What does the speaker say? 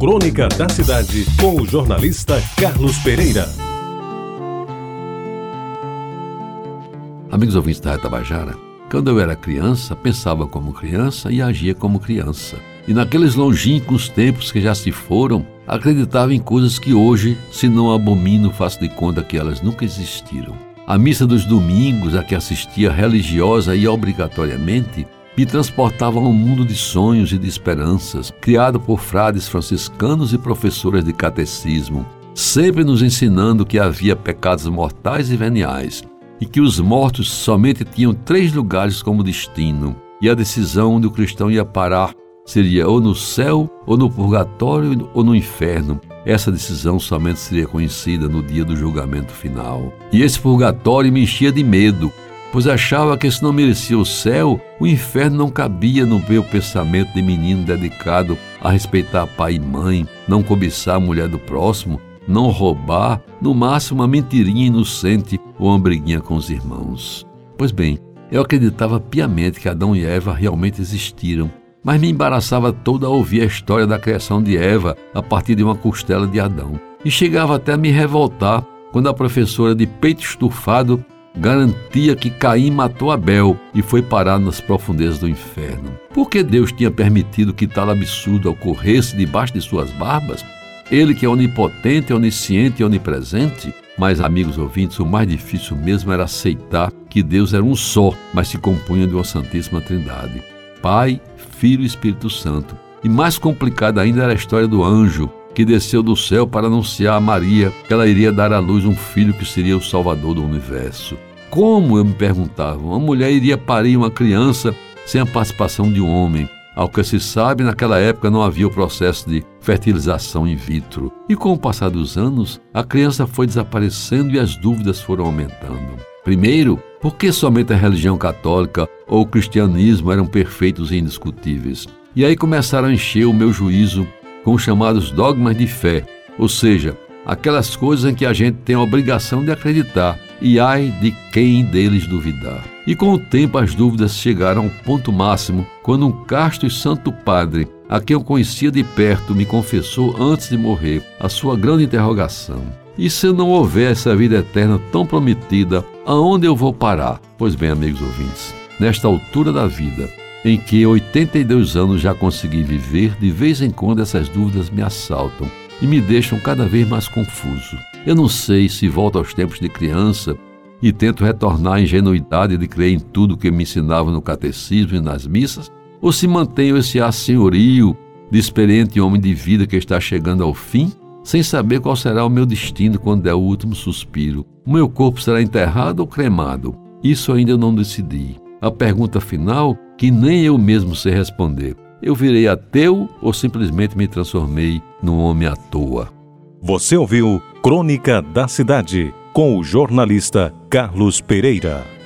Crônica da Cidade, com o jornalista Carlos Pereira. Amigos ouvintes da Tabajara, quando eu era criança, pensava como criança e agia como criança. E naqueles longínquos tempos que já se foram, acreditava em coisas que hoje, se não abomino, faço de conta que elas nunca existiram. A missa dos domingos, a que assistia religiosa e obrigatoriamente, me transportava um mundo de sonhos e de esperanças, criado por frades franciscanos e professoras de catecismo, sempre nos ensinando que havia pecados mortais e veniais, e que os mortos somente tinham três lugares como destino, e a decisão onde o cristão ia parar seria ou no céu, ou no purgatório, ou no inferno. Essa decisão somente seria conhecida no dia do julgamento final. E esse purgatório me enchia de medo, pois achava que se não merecia o céu, o inferno não cabia no meu pensamento de menino dedicado a respeitar pai e mãe, não cobiçar a mulher do próximo, não roubar, no máximo uma mentirinha inocente ou uma briguinha com os irmãos. Pois bem, eu acreditava piamente que Adão e Eva realmente existiram, mas me embaraçava toda a ouvir a história da criação de Eva a partir de uma costela de Adão. E chegava até a me revoltar quando a professora de peito estufado garantia que Caim matou Abel e foi parar nas profundezas do inferno. Por que Deus tinha permitido que tal absurdo ocorresse debaixo de suas barbas? Ele que é onipotente, onisciente e onipresente? Mas, amigos ouvintes, o mais difícil mesmo era aceitar que Deus era um só, mas se compunha de uma Santíssima Trindade. Pai, Filho e Espírito Santo. E mais complicada ainda era a história do anjo, que desceu do céu para anunciar a Maria que ela iria dar à luz um filho que seria o Salvador do universo. Como, eu me perguntava, uma mulher iria parir uma criança sem a participação de um homem? Ao que se sabe, naquela época não havia o processo de fertilização in vitro. E com o passar dos anos, a criança foi desaparecendo e as dúvidas foram aumentando. Primeiro, por que somente a religião católica ou o cristianismo eram perfeitos e indiscutíveis? E aí começaram a encher o meu juízo com os chamados dogmas de fé, ou seja, aquelas coisas em que a gente tem a obrigação de acreditar, e ai de quem deles duvidar. E com o tempo as dúvidas chegaram ao ponto máximo quando um casto e santo padre, a quem eu conhecia de perto, me confessou antes de morrer a sua grande interrogação. E se não houver essa vida eterna tão prometida, aonde eu vou parar? Pois bem, amigos ouvintes, nesta altura da vida, em que 82 anos já consegui viver, de vez em quando essas dúvidas me assaltam e me deixam cada vez mais confuso. Eu não sei se volto aos tempos de criança e tento retornar à ingenuidade de crer em tudo que me ensinava no catecismo e nas missas, ou se mantenho esse ar senhorio de experiente homem de vida que está chegando ao fim, sem saber qual será o meu destino quando der o último suspiro. O meu corpo será enterrado ou cremado? Isso ainda eu não decidi. A pergunta final, que nem eu mesmo sei responder. Eu virei ateu ou simplesmente me transformei num homem à toa? Você ouviu Crônica da Cidade com o jornalista Carlos Pereira.